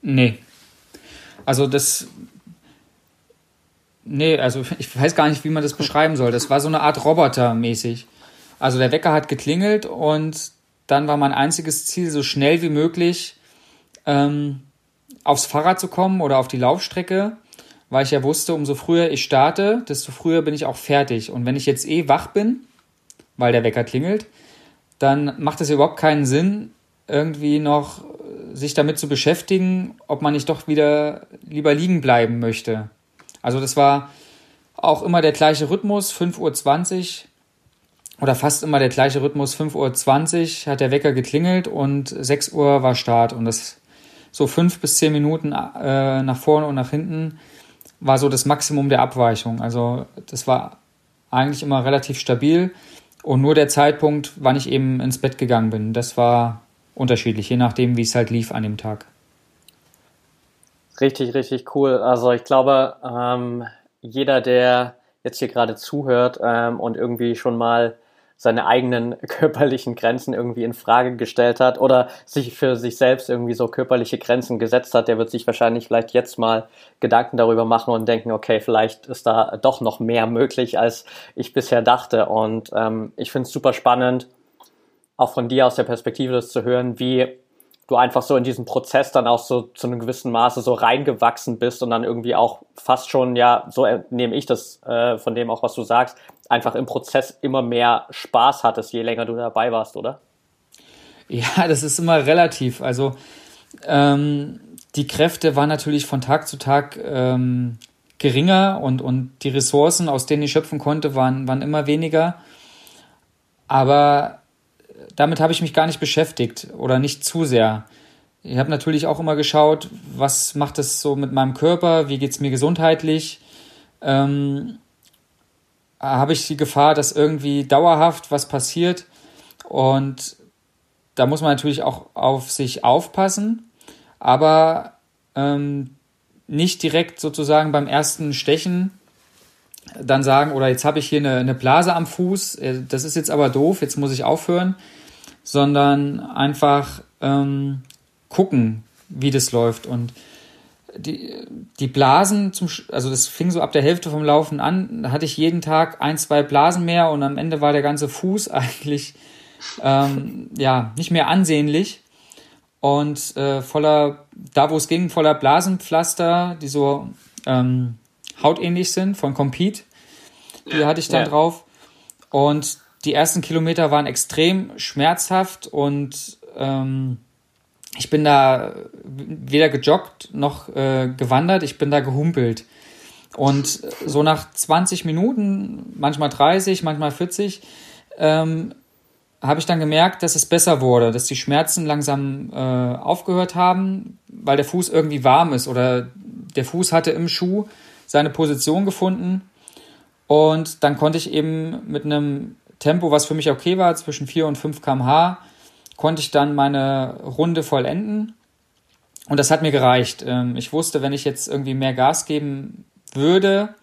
Nee. Also das. Nee, also ich weiß gar nicht, wie man das beschreiben soll. Das war so eine Art Roboter mäßig. Also der Wecker hat geklingelt und dann war mein einziges Ziel, so schnell wie möglich ähm, aufs Fahrrad zu kommen oder auf die Laufstrecke, weil ich ja wusste, umso früher ich starte, desto früher bin ich auch fertig. Und wenn ich jetzt eh wach bin, weil der Wecker klingelt, dann macht es überhaupt keinen Sinn, irgendwie noch sich damit zu beschäftigen, ob man nicht doch wieder lieber liegen bleiben möchte. Also das war auch immer der gleiche Rhythmus, 5.20 Uhr oder fast immer der gleiche Rhythmus. 5.20 Uhr hat der Wecker geklingelt und 6 Uhr war Start. Und das so fünf bis zehn Minuten äh, nach vorne und nach hinten war so das Maximum der Abweichung. Also das war eigentlich immer relativ stabil. Und nur der Zeitpunkt, wann ich eben ins Bett gegangen bin, das war unterschiedlich, je nachdem, wie es halt lief an dem Tag. Richtig, richtig cool. Also ich glaube, ähm, jeder, der jetzt hier gerade zuhört ähm, und irgendwie schon mal seine eigenen körperlichen Grenzen irgendwie in Frage gestellt hat oder sich für sich selbst irgendwie so körperliche Grenzen gesetzt hat, der wird sich wahrscheinlich vielleicht jetzt mal Gedanken darüber machen und denken, okay, vielleicht ist da doch noch mehr möglich, als ich bisher dachte. Und ähm, ich finde es super spannend, auch von dir aus der Perspektive das zu hören, wie du einfach so in diesen Prozess dann auch so zu einem gewissen Maße so reingewachsen bist und dann irgendwie auch fast schon, ja, so nehme ich das äh, von dem auch, was du sagst, einfach im Prozess immer mehr Spaß hattest, je länger du dabei warst, oder? Ja, das ist immer relativ. Also ähm, die Kräfte waren natürlich von Tag zu Tag ähm, geringer und, und die Ressourcen, aus denen ich schöpfen konnte, waren, waren immer weniger. Aber damit habe ich mich gar nicht beschäftigt oder nicht zu sehr. Ich habe natürlich auch immer geschaut, was macht es so mit meinem Körper, wie geht es mir gesundheitlich. Ähm, habe ich die Gefahr, dass irgendwie dauerhaft was passiert. Und da muss man natürlich auch auf sich aufpassen, aber ähm, nicht direkt sozusagen beim ersten Stechen dann sagen, oder jetzt habe ich hier eine, eine Blase am Fuß, äh, das ist jetzt aber doof, jetzt muss ich aufhören, sondern einfach ähm, gucken, wie das läuft. Und die, die Blasen, zum, also das fing so ab der Hälfte vom Laufen an, da hatte ich jeden Tag ein, zwei Blasen mehr und am Ende war der ganze Fuß eigentlich ähm, ja nicht mehr ansehnlich und äh, voller, da wo es ging, voller Blasenpflaster, die so ähm, hautähnlich sind von Compete, die hatte ich dann ja. drauf und die ersten Kilometer waren extrem schmerzhaft und ähm, ich bin da weder gejoggt noch äh, gewandert, ich bin da gehumpelt. Und so nach 20 Minuten, manchmal 30, manchmal 40, ähm, habe ich dann gemerkt, dass es besser wurde, dass die Schmerzen langsam äh, aufgehört haben, weil der Fuß irgendwie warm ist oder der Fuß hatte im Schuh seine Position gefunden. Und dann konnte ich eben mit einem Tempo, was für mich okay war, zwischen 4 und 5 km/h, konnte ich dann meine Runde vollenden. Und das hat mir gereicht. Ähm, ich wusste, wenn ich jetzt irgendwie mehr Gas geben würde,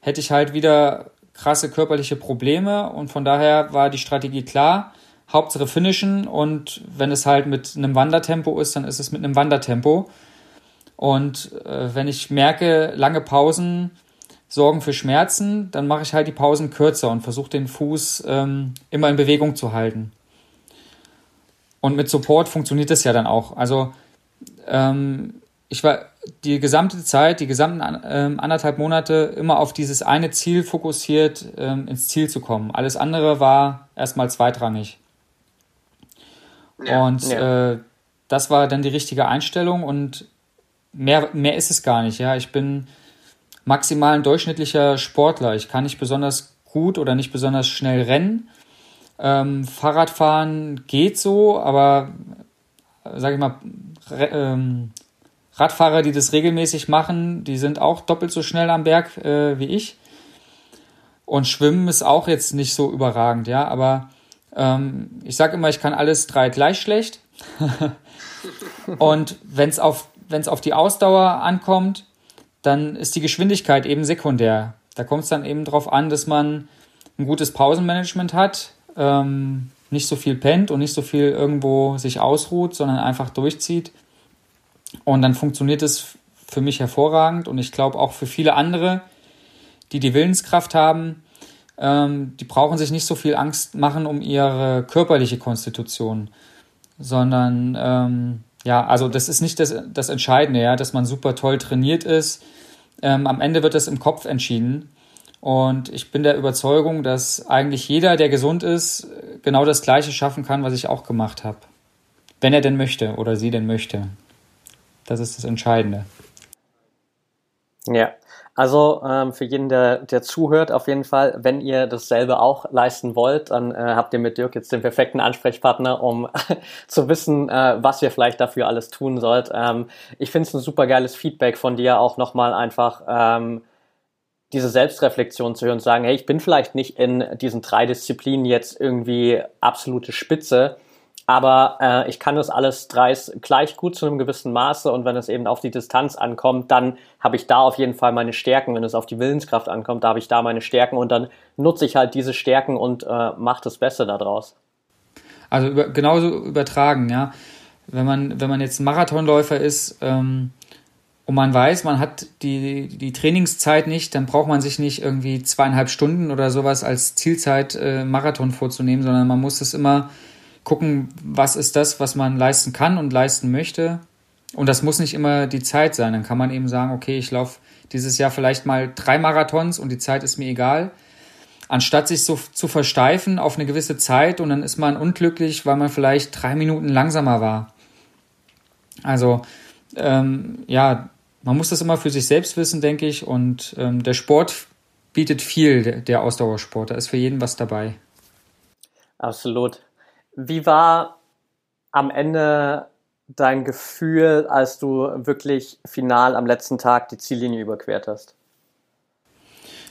hätte ich halt wieder krasse körperliche Probleme. Und von daher war die Strategie klar. Hauptsache finishen und wenn es halt mit einem Wandertempo ist, dann ist es mit einem Wandertempo. Und äh, wenn ich merke, lange Pausen sorgen für Schmerzen, dann mache ich halt die Pausen kürzer und versuche den Fuß ähm, immer in Bewegung zu halten. Und mit Support funktioniert das ja dann auch. Also ähm, ich war die gesamte Zeit, die gesamten ähm, anderthalb Monate immer auf dieses eine Ziel fokussiert, ähm, ins Ziel zu kommen. Alles andere war erstmal zweitrangig. Ja, und ja. Äh, das war dann die richtige Einstellung und mehr, mehr ist es gar nicht. Ja, ich bin maximal ein durchschnittlicher Sportler. Ich kann nicht besonders gut oder nicht besonders schnell rennen. Ähm, Fahrradfahren geht so, aber sage ich mal, ähm, Radfahrer, die das regelmäßig machen, die sind auch doppelt so schnell am Berg äh, wie ich. Und Schwimmen ist auch jetzt nicht so überragend, ja, aber ähm, ich sage immer, ich kann alles drei gleich schlecht. Und wenn es auf, wenn's auf die Ausdauer ankommt, dann ist die Geschwindigkeit eben sekundär. Da kommt es dann eben darauf an, dass man ein gutes Pausenmanagement hat, ähm, nicht so viel pennt und nicht so viel irgendwo sich ausruht, sondern einfach durchzieht. Und dann funktioniert es für mich hervorragend und ich glaube auch für viele andere, die die Willenskraft haben, ähm, die brauchen sich nicht so viel Angst machen um ihre körperliche Konstitution, sondern ähm, ja, also das ist nicht das, das Entscheidende, ja, dass man super toll trainiert ist, ähm, am Ende wird das im Kopf entschieden. Und ich bin der Überzeugung, dass eigentlich jeder, der gesund ist, genau das Gleiche schaffen kann, was ich auch gemacht habe. Wenn er denn möchte oder sie denn möchte. Das ist das Entscheidende. Ja, also ähm, für jeden, der, der zuhört, auf jeden Fall, wenn ihr dasselbe auch leisten wollt, dann äh, habt ihr mit Dirk jetzt den perfekten Ansprechpartner, um zu wissen, äh, was ihr vielleicht dafür alles tun sollt. Ähm, ich finde es ein super geiles Feedback von dir, auch nochmal einfach ähm, diese Selbstreflexion zu hören und sagen, hey, ich bin vielleicht nicht in diesen drei Disziplinen jetzt irgendwie absolute Spitze, aber äh, ich kann das alles dreis gleich gut zu einem gewissen Maße und wenn es eben auf die Distanz ankommt, dann habe ich da auf jeden Fall meine Stärken. Wenn es auf die Willenskraft ankommt, da habe ich da meine Stärken und dann nutze ich halt diese Stärken und äh, mache das Beste daraus. Also über, genauso übertragen, ja. Wenn man, wenn man jetzt Marathonläufer ist ähm, und man weiß, man hat die, die Trainingszeit nicht, dann braucht man sich nicht irgendwie zweieinhalb Stunden oder sowas als Zielzeit äh, Marathon vorzunehmen, sondern man muss es immer gucken, was ist das, was man leisten kann und leisten möchte. Und das muss nicht immer die Zeit sein. Dann kann man eben sagen, okay, ich laufe dieses Jahr vielleicht mal drei Marathons und die Zeit ist mir egal. Anstatt sich so zu versteifen auf eine gewisse Zeit und dann ist man unglücklich, weil man vielleicht drei Minuten langsamer war. Also ähm, ja, man muss das immer für sich selbst wissen, denke ich. Und ähm, der Sport bietet viel, der, der Ausdauersport. Da ist für jeden was dabei. Absolut. Wie war am Ende dein Gefühl, als du wirklich final am letzten Tag die Ziellinie überquert hast?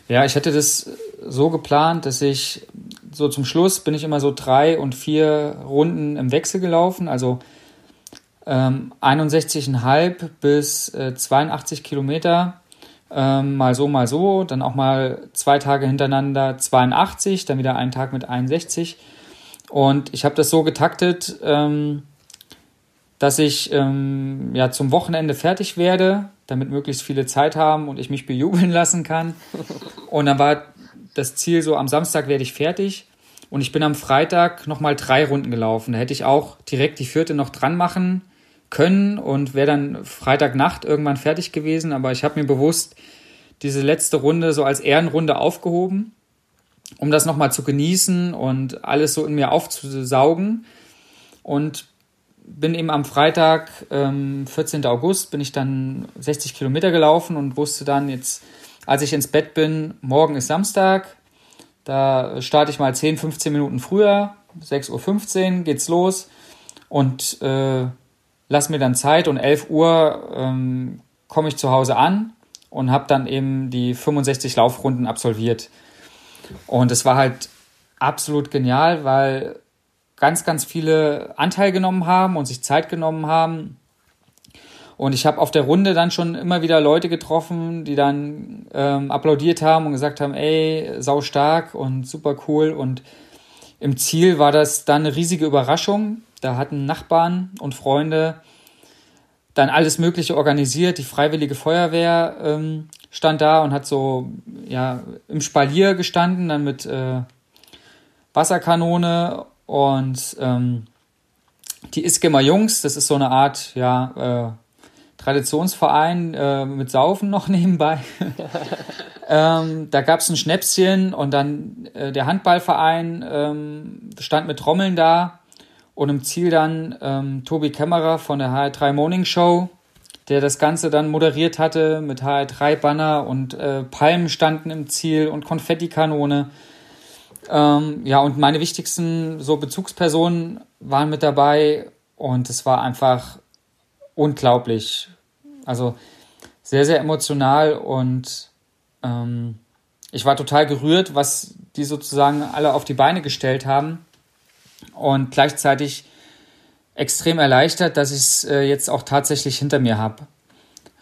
Ja, ich hatte das so geplant, dass ich so zum Schluss bin ich immer so drei und vier Runden im Wechsel gelaufen, also ähm, 61,5 bis äh, 82 Kilometer, ähm, mal so, mal so, dann auch mal zwei Tage hintereinander 82, dann wieder einen Tag mit 61 und ich habe das so getaktet, ähm, dass ich ähm, ja zum Wochenende fertig werde, damit möglichst viele Zeit haben und ich mich bejubeln lassen kann. Und dann war das Ziel so, am Samstag werde ich fertig. Und ich bin am Freitag nochmal drei Runden gelaufen. Da hätte ich auch direkt die vierte noch dran machen können und wäre dann Freitagnacht irgendwann fertig gewesen. Aber ich habe mir bewusst diese letzte Runde so als Ehrenrunde aufgehoben um das nochmal zu genießen und alles so in mir aufzusaugen. Und bin eben am Freitag, ähm, 14. August, bin ich dann 60 Kilometer gelaufen und wusste dann jetzt, als ich ins Bett bin, morgen ist Samstag, da starte ich mal 10, 15 Minuten früher, 6.15 Uhr geht's los und äh, lass mir dann Zeit und 11 Uhr ähm, komme ich zu Hause an und habe dann eben die 65 Laufrunden absolviert. Und es war halt absolut genial, weil ganz, ganz viele Anteil genommen haben und sich Zeit genommen haben. Und ich habe auf der Runde dann schon immer wieder Leute getroffen, die dann ähm, applaudiert haben und gesagt haben, ey, sau stark und super cool. Und im Ziel war das dann eine riesige Überraschung. Da hatten Nachbarn und Freunde dann alles Mögliche organisiert. Die Freiwillige Feuerwehr ähm, stand da und hat so ja im Spalier gestanden, dann mit äh, Wasserkanone und ähm, die Iskemer Jungs, das ist so eine Art ja äh, Traditionsverein äh, mit Saufen noch nebenbei. ähm, da gab es ein Schnäpschen und dann äh, der Handballverein ähm, stand mit Trommeln da und im Ziel dann ähm, Tobi Kämmerer von der HR3 Morning Show der das Ganze dann moderiert hatte mit HR3-Banner und äh, Palmen standen im Ziel und Konfettikanone. Ähm, ja, und meine wichtigsten so Bezugspersonen waren mit dabei und es war einfach unglaublich. Also sehr, sehr emotional und ähm, ich war total gerührt, was die sozusagen alle auf die Beine gestellt haben und gleichzeitig extrem erleichtert, dass ich es äh, jetzt auch tatsächlich hinter mir habe.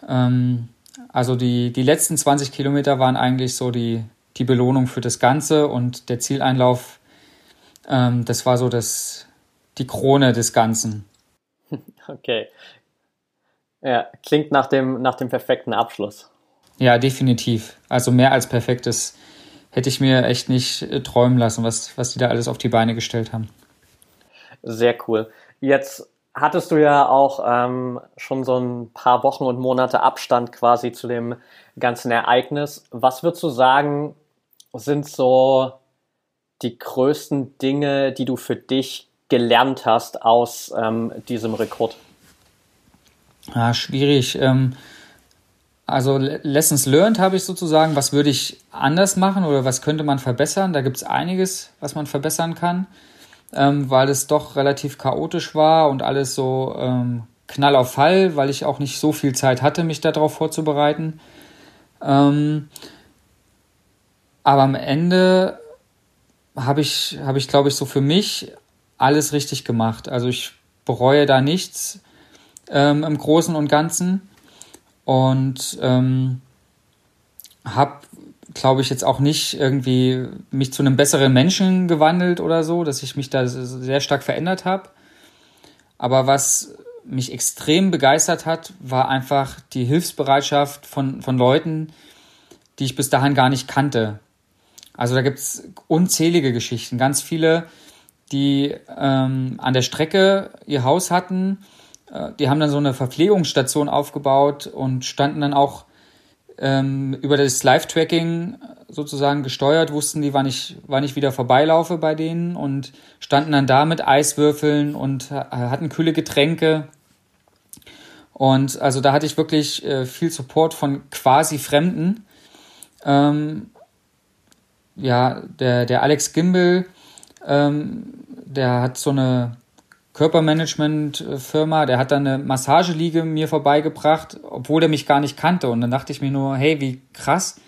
Ähm, also die, die letzten 20 Kilometer waren eigentlich so die, die Belohnung für das Ganze und der Zieleinlauf, ähm, das war so das, die Krone des Ganzen. Okay. Ja, klingt nach dem, nach dem perfekten Abschluss. Ja, definitiv. Also mehr als perfektes hätte ich mir echt nicht äh, träumen lassen, was, was die da alles auf die Beine gestellt haben. Sehr cool. Jetzt hattest du ja auch ähm, schon so ein paar Wochen und Monate Abstand quasi zu dem ganzen Ereignis. Was würdest du sagen, sind so die größten Dinge, die du für dich gelernt hast aus ähm, diesem Rekord? Ja, schwierig. Ähm, also Lessons learned habe ich sozusagen, was würde ich anders machen oder was könnte man verbessern? Da gibt es einiges, was man verbessern kann, ähm, weil es doch relativ chaotisch war und alles so ähm, Knall auf Fall, weil ich auch nicht so viel Zeit hatte, mich darauf vorzubereiten. Ähm, aber am Ende habe ich, habe ich, glaube ich, so für mich alles richtig gemacht. Also ich bereue da nichts ähm, im Großen und Ganzen und ähm, habe, glaube ich, jetzt auch nicht irgendwie mich zu einem besseren Menschen gewandelt oder so, dass ich mich da sehr stark verändert habe. Aber was mich extrem begeistert hat, war einfach die Hilfsbereitschaft von, von Leuten, die ich bis dahin gar nicht kannte. Also da gibt's unzählige Geschichten, ganz viele, die ähm, an der Strecke ihr Haus hatten. Äh, die haben dann so eine Verpflegungsstation aufgebaut und standen dann auch ähm, über das Live-Tracking sozusagen gesteuert, wussten die, wann ich, wann ich wieder vorbeilaufe bei denen und standen dann da mit Eiswürfeln und hatten kühle Getränke. Und also da hatte ich wirklich äh, viel Support von quasi Fremden. Ähm, ja, der, der Alex Gimbel, ähm, der hat so eine Körpermanagement-Firma, der hat dann eine Massageliege mir vorbeigebracht, obwohl der mich gar nicht kannte. Und dann dachte ich mir nur, hey, wie krass.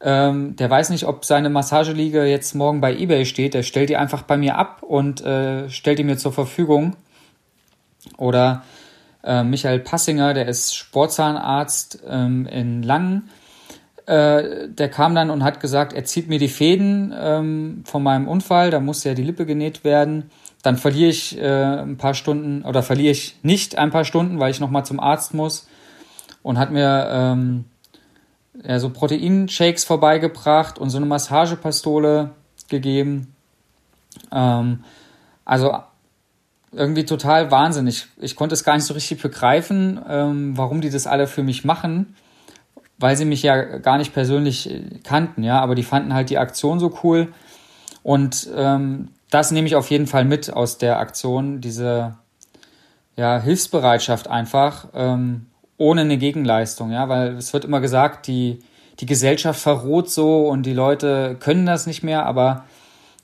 Ähm, der weiß nicht, ob seine Massageliege jetzt morgen bei eBay steht. Der stellt die einfach bei mir ab und äh, stellt die mir zur Verfügung. Oder äh, Michael Passinger, der ist Sportzahnarzt ähm, in Langen äh, der kam dann und hat gesagt, er zieht mir die Fäden ähm, von meinem Unfall, da muss ja die Lippe genäht werden. Dann verliere ich äh, ein paar Stunden oder verliere ich nicht ein paar Stunden, weil ich nochmal zum Arzt muss. Und hat mir ähm, ja, so Proteinshakes vorbeigebracht und so eine Massagepistole gegeben. Ähm, also irgendwie total wahnsinnig. Ich konnte es gar nicht so richtig begreifen, ähm, warum die das alle für mich machen weil sie mich ja gar nicht persönlich äh, kannten, ja, aber die fanden halt die Aktion so cool. Und ähm, das nehme ich auf jeden Fall mit aus der Aktion, diese ja, Hilfsbereitschaft einfach, ähm, ohne eine Gegenleistung, ja, weil es wird immer gesagt, die, die Gesellschaft verroht so und die Leute können das nicht mehr, aber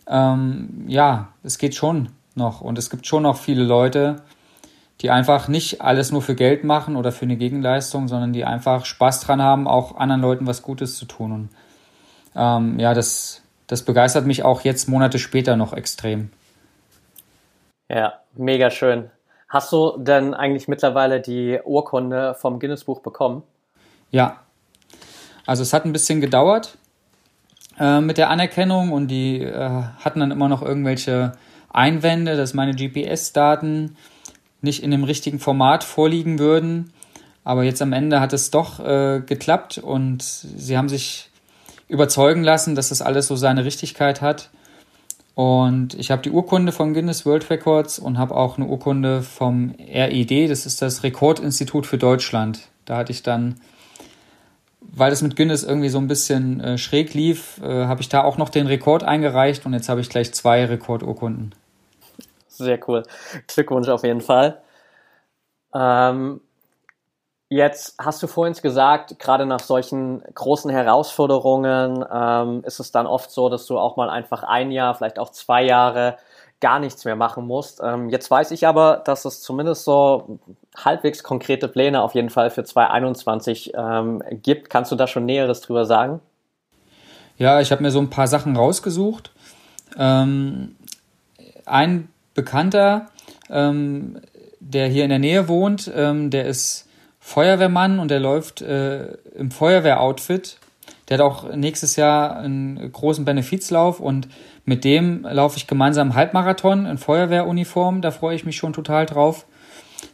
ähm, ja, es geht schon noch und es gibt schon noch viele Leute, die einfach nicht alles nur für Geld machen oder für eine Gegenleistung, sondern die einfach Spaß dran haben, auch anderen Leuten was Gutes zu tun. Und ähm, ja, das, das begeistert mich auch jetzt Monate später noch extrem. Ja, mega schön. Hast du denn eigentlich mittlerweile die Urkunde vom Guinness-Buch bekommen? Ja. Also es hat ein bisschen gedauert äh, mit der Anerkennung und die äh, hatten dann immer noch irgendwelche Einwände, dass meine GPS-Daten nicht in dem richtigen Format vorliegen würden. Aber jetzt am Ende hat es doch äh, geklappt und sie haben sich überzeugen lassen, dass das alles so seine Richtigkeit hat. Und ich habe die Urkunde vom Guinness World Records und habe auch eine Urkunde vom RID, das ist das Rekordinstitut für Deutschland. Da hatte ich dann, weil das mit Guinness irgendwie so ein bisschen äh, schräg lief, äh, habe ich da auch noch den Rekord eingereicht und jetzt habe ich gleich zwei Rekordurkunden. Sehr cool. Glückwunsch auf jeden Fall. Ähm, jetzt hast du vorhin gesagt, gerade nach solchen großen Herausforderungen ähm, ist es dann oft so, dass du auch mal einfach ein Jahr, vielleicht auch zwei Jahre gar nichts mehr machen musst. Ähm, jetzt weiß ich aber, dass es zumindest so halbwegs konkrete Pläne auf jeden Fall für 2021 ähm, gibt. Kannst du da schon Näheres drüber sagen? Ja, ich habe mir so ein paar Sachen rausgesucht. Ähm, ein Bekannter, ähm, der hier in der Nähe wohnt, ähm, der ist Feuerwehrmann und der läuft äh, im Feuerwehroutfit. Der hat auch nächstes Jahr einen großen Benefizlauf und mit dem laufe ich gemeinsam Halbmarathon in Feuerwehruniform. Da freue ich mich schon total drauf.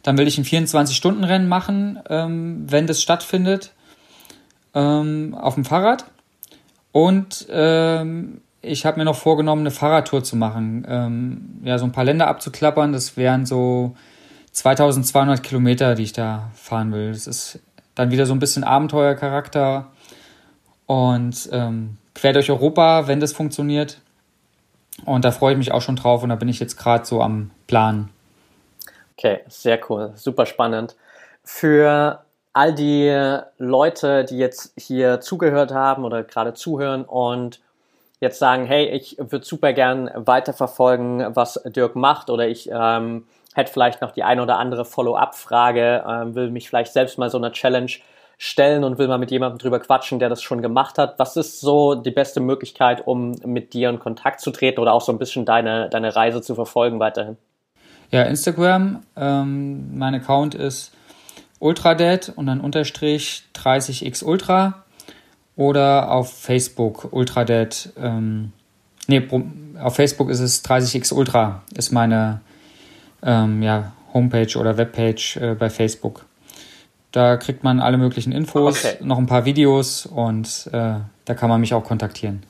Dann will ich ein 24-Stunden-Rennen machen, ähm, wenn das stattfindet, ähm, auf dem Fahrrad. Und ähm, ich habe mir noch vorgenommen, eine Fahrradtour zu machen. Ähm, ja, so ein paar Länder abzuklappern. Das wären so 2200 Kilometer, die ich da fahren will. Das ist dann wieder so ein bisschen Abenteuercharakter und ähm, quer durch Europa, wenn das funktioniert. Und da freue ich mich auch schon drauf und da bin ich jetzt gerade so am Plan. Okay, sehr cool, super spannend. Für all die Leute, die jetzt hier zugehört haben oder gerade zuhören und jetzt sagen, hey, ich würde super gern weiterverfolgen, was Dirk macht oder ich ähm, hätte vielleicht noch die eine oder andere Follow-up-Frage, ähm, will mich vielleicht selbst mal so einer Challenge stellen und will mal mit jemandem drüber quatschen, der das schon gemacht hat. Was ist so die beste Möglichkeit, um mit dir in Kontakt zu treten oder auch so ein bisschen deine, deine Reise zu verfolgen weiterhin? Ja, Instagram. Ähm, mein Account ist ultradead und dann unterstrich 30x ultra oder auf Facebook ultradead. Ähm, nee, auf Facebook ist es 30x ultra, ist meine ähm, ja, Homepage oder Webpage äh, bei Facebook. Da kriegt man alle möglichen Infos, okay. noch ein paar Videos und äh, da kann man mich auch kontaktieren.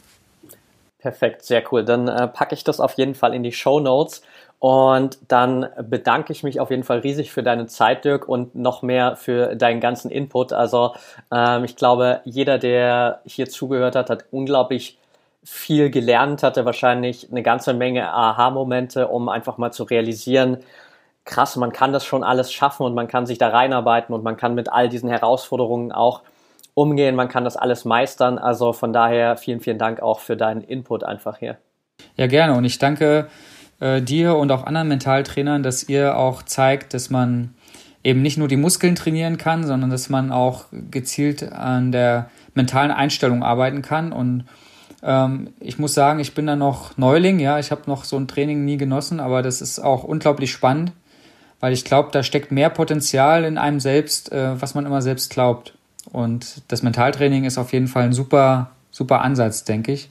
Perfekt, sehr cool. Dann äh, packe ich das auf jeden Fall in die Show Notes und dann bedanke ich mich auf jeden Fall riesig für deine Zeit, Dirk, und noch mehr für deinen ganzen Input. Also ähm, ich glaube, jeder, der hier zugehört hat, hat unglaublich viel gelernt, hatte wahrscheinlich eine ganze Menge Aha-Momente, um einfach mal zu realisieren, krass, man kann das schon alles schaffen und man kann sich da reinarbeiten und man kann mit all diesen Herausforderungen auch umgehen, man kann das alles meistern. Also von daher vielen, vielen Dank auch für deinen Input einfach hier. Ja, gerne. Und ich danke äh, dir und auch anderen Mentaltrainern, dass ihr auch zeigt, dass man eben nicht nur die Muskeln trainieren kann, sondern dass man auch gezielt an der mentalen Einstellung arbeiten kann. Und ähm, ich muss sagen, ich bin da noch Neuling, ja, ich habe noch so ein Training nie genossen, aber das ist auch unglaublich spannend, weil ich glaube, da steckt mehr Potenzial in einem selbst, äh, was man immer selbst glaubt. Und das Mentaltraining ist auf jeden Fall ein super, super Ansatz, denke ich.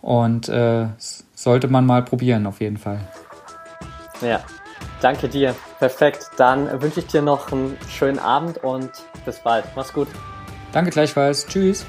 Und äh, sollte man mal probieren, auf jeden Fall. Ja, danke dir. Perfekt. Dann wünsche ich dir noch einen schönen Abend und bis bald. Mach's gut. Danke gleichfalls. Tschüss.